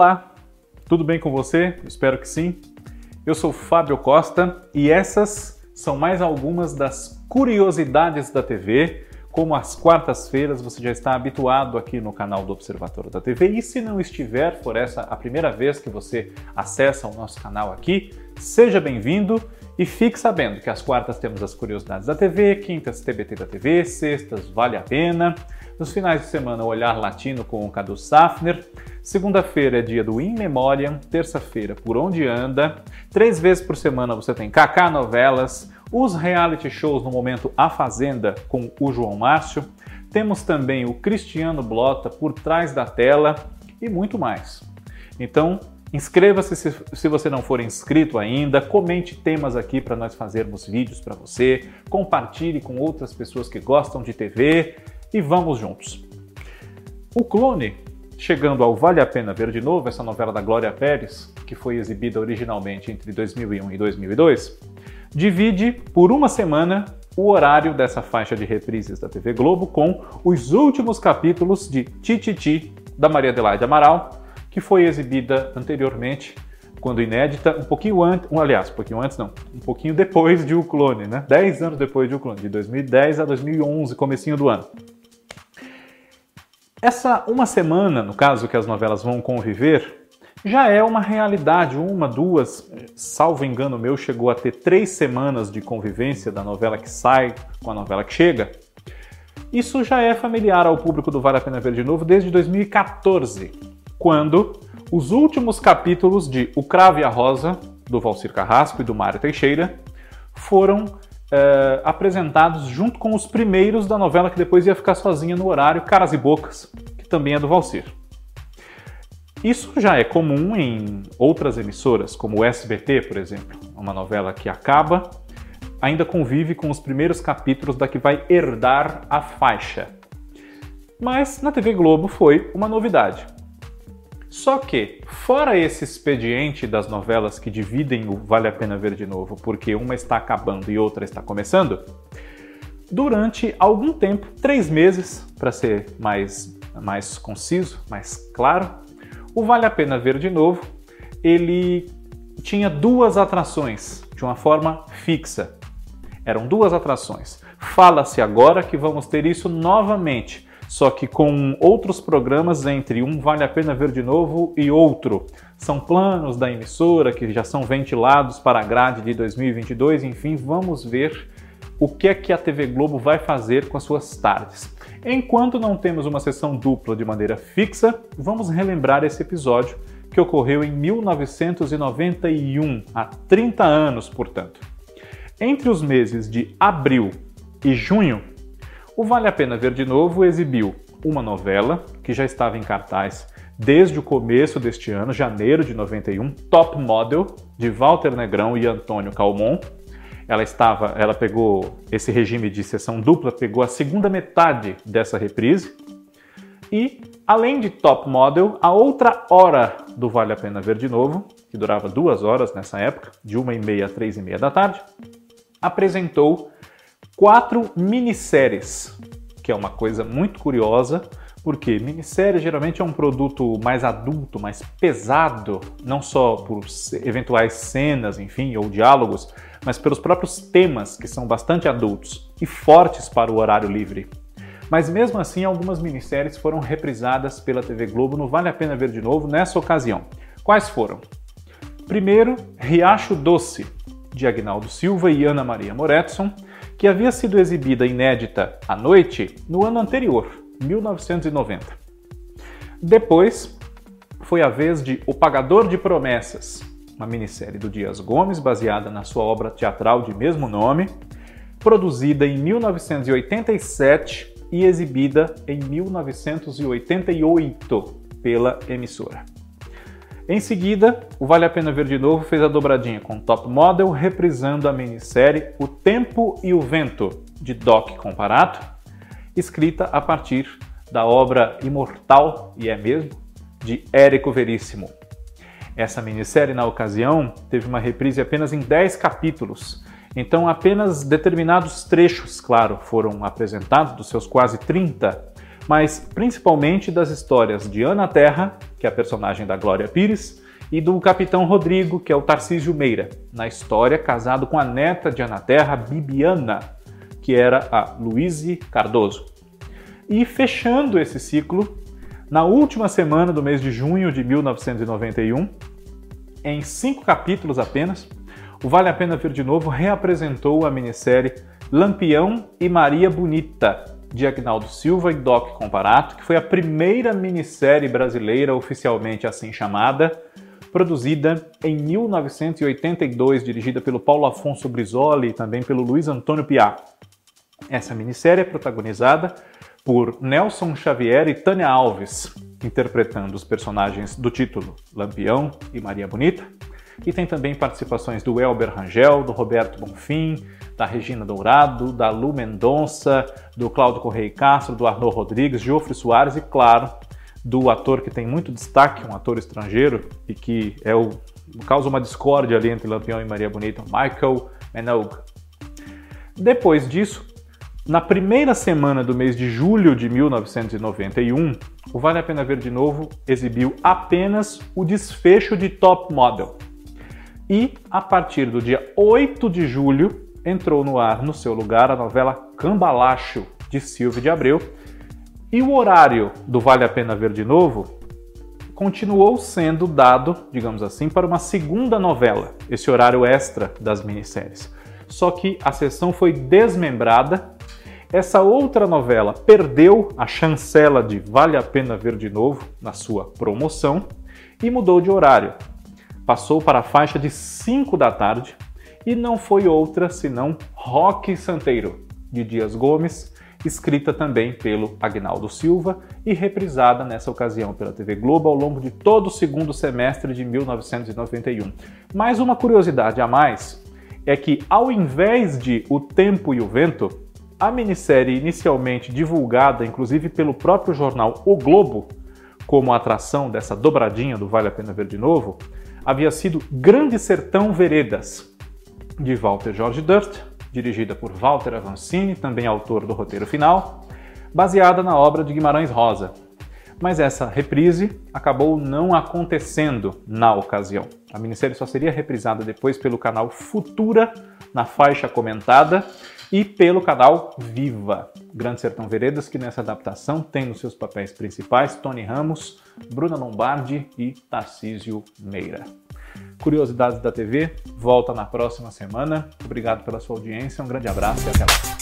Olá, tudo bem com você? Espero que sim. Eu sou Fábio Costa e essas são mais algumas das curiosidades da TV. Como às quartas-feiras você já está habituado aqui no canal do Observatório da TV, e se não estiver, for essa a primeira vez que você acessa o nosso canal aqui, seja bem-vindo e fique sabendo que às quartas temos as curiosidades da TV, quintas TBT da TV, sextas Vale a Pena, nos finais de semana, o Olhar Latino com o Cadu Safner. Segunda-feira é dia do In Memoriam. Terça-feira, Por Onde Anda. Três vezes por semana você tem Kaká Novelas, os reality shows no momento A Fazenda com o João Márcio. Temos também o Cristiano Blota por trás da tela e muito mais. Então, Inscreva-se se, se, você não for inscrito ainda, comente temas aqui para nós fazermos vídeos para você, compartilhe com outras pessoas que gostam de TV e vamos juntos. O Clone, chegando ao Vale a Pena Ver de Novo, essa novela da Glória Pérez, que foi exibida originalmente entre 2001 e 2002, divide por uma semana o horário dessa faixa de reprises da TV Globo com os últimos capítulos de Tititi da Maria Adelaide Amaral, que foi exibida anteriormente, quando inédita, um pouquinho antes, um, aliás, um pouquinho antes não, um pouquinho depois de O Clone, né? 10 anos depois de O Clone, de 2010 a 2011, comecinho do ano. Essa uma semana, no caso que as novelas vão conviver, já é uma realidade. Uma, duas, salvo engano meu, chegou a ter três semanas de convivência da novela que sai com a novela que chega. Isso já é familiar ao público do Vale a Pena Ver de Novo desde 2014, quando os últimos capítulos de O Cravo e a Rosa, do Valcir Carrasco e do Mário Teixeira, foram é, apresentados junto com os primeiros da novela que depois ia ficar sozinha no horário, Caras e Bocas, que também é do Valcir. Isso já é comum em outras emissoras, como o SBT, por exemplo, uma novela que acaba, ainda convive com os primeiros capítulos da que vai herdar a faixa. Mas na TV Globo foi uma novidade. Só que, fora esse expediente das novelas que dividem o Vale a Pena Ver de Novo, porque uma está acabando e outra está começando, durante algum tempo, três meses, para ser mais, mais conciso, mais claro, o Vale a Pena Ver de Novo, ele tinha duas atrações de uma forma fixa. Eram duas atrações. Fala-se agora que vamos ter isso novamente só que com outros programas entre um Vale a Pena Ver de Novo e outro. São planos da emissora que já são ventilados para a grade de 2022, enfim, vamos ver o que é que a TV Globo vai fazer com as suas tardes. Enquanto não temos uma sessão dupla de maneira fixa, vamos relembrar esse episódio que ocorreu em 1991, há 30 anos, portanto. Entre os meses de abril e junho, o Vale a Pena Ver de Novo exibiu uma novela que já estava em cartaz desde o começo deste ano, janeiro de 91, Top Model, de Walter Negrão e Antônio Calmon. Ela estava, ela pegou esse regime de sessão dupla, pegou a segunda metade dessa reprise. E, além de Top Model, a outra hora do Vale a Pena Ver de Novo, que durava duas horas nessa época, de uma e meia a três e meia da tarde, apresentou quatro minisséries, que é uma coisa muito curiosa, porque minissérie geralmente é um produto mais adulto, mais pesado, não só por eventuais cenas, enfim, ou diálogos, mas pelos próprios temas que são bastante adultos e fortes para o horário livre. Mas mesmo assim, algumas minisséries foram reprisadas pela TV Globo no Vale a Pena Ver de Novo nessa ocasião. Quais foram? Primeiro, Riacho Doce, de Agnaldo Silva e Ana Maria Moretson, que havia sido exibida inédita à noite no ano anterior, 1990. Depois, foi a vez de O Pagador de Promessas, uma minissérie do Dias Gomes baseada na sua obra teatral de mesmo nome, produzida em 1987 e exibida em 1988 pela emissora. Em seguida, o Vale a Pena Ver de Novo fez a dobradinha com Top Model, reprisando a minissérie O Tempo e o Vento, de Doc Comparato, escrita a partir da obra imortal, e é mesmo, de Érico Veríssimo. Essa minissérie, na ocasião, teve uma reprise apenas em 10 capítulos, então apenas determinados trechos, claro, foram apresentados dos seus quase 30, mas principalmente das histórias de Ana Terra que é a personagem da Glória Pires, e do Capitão Rodrigo, que é o Tarcísio Meira, na história casado com a neta de Ana Terra, Bibiana, que era a Luíse Cardoso. E fechando esse ciclo, na última semana do mês de junho de 1991, em cinco capítulos apenas, o Vale a Pena Ver de Novo reapresentou a minissérie Lampião e Maria Bonita, de Agnaldo Silva e Doc Comparato, que foi a primeira minissérie brasileira oficialmente assim chamada, produzida em 1982, dirigida pelo Paulo Afonso Brisoli e também pelo Luiz Antônio Piá. Essa minissérie é protagonizada por Nelson Xavier e Tânia Alves, interpretando os personagens do título Lampião e Maria Bonita, e tem também participações do Elber Rangel, do Roberto Bonfim, da Regina Dourado, da Lu Mendonça, do Cláudio Correia Castro, do Arnaud Rodrigues, Geoffrey Soares e, claro, do ator que tem muito destaque, um ator estrangeiro e que é o causa uma discórdia ali entre Lampião e Maria Bonita, Michael Minogue. Depois disso, na primeira semana do mês de julho de 1991, o Vale a Pena Ver de Novo exibiu apenas o desfecho de Top Model. E, a partir do dia 8 de julho, entrou no ar no seu lugar a novela Cambalacho, de Silvio de Abreu, e o horário do Vale a Pena Ver de Novo continuou sendo dado, digamos assim, para uma segunda novela, esse horário extra das minisséries. Só que a sessão foi desmembrada. Essa outra novela perdeu a chancela de Vale a Pena Ver de Novo na sua promoção e mudou de horário. Passou para a faixa de 5 da tarde e não foi outra senão Rock Santeiro, de Dias Gomes, escrita também pelo Agnaldo Silva e reprisada nessa ocasião pela TV Globo ao longo de todo o segundo semestre de 1991. Mais uma curiosidade a mais é que, ao invés de O Tempo e o Vento, a minissérie inicialmente divulgada inclusive pelo próprio jornal O Globo, como atração dessa dobradinha do Vale a Pena Ver de Novo, havia sido Grande Sertão Veredas, de Walter George Durst, dirigida por Walter Avancini, também autor do roteiro final, baseada na obra de Guimarães Rosa. Mas essa reprise acabou não acontecendo na ocasião. A minissérie só seria reprisada depois pelo canal Futura, na faixa comentada, e pelo canal Viva. Grande Sertão Veredas, que nessa adaptação tem nos seus papéis principais Tony Ramos, Bruna Lombardi e Tarcísio Meira. Curiosidades da TV volta na próxima semana. Obrigado pela sua audiência, um grande abraço e até lá.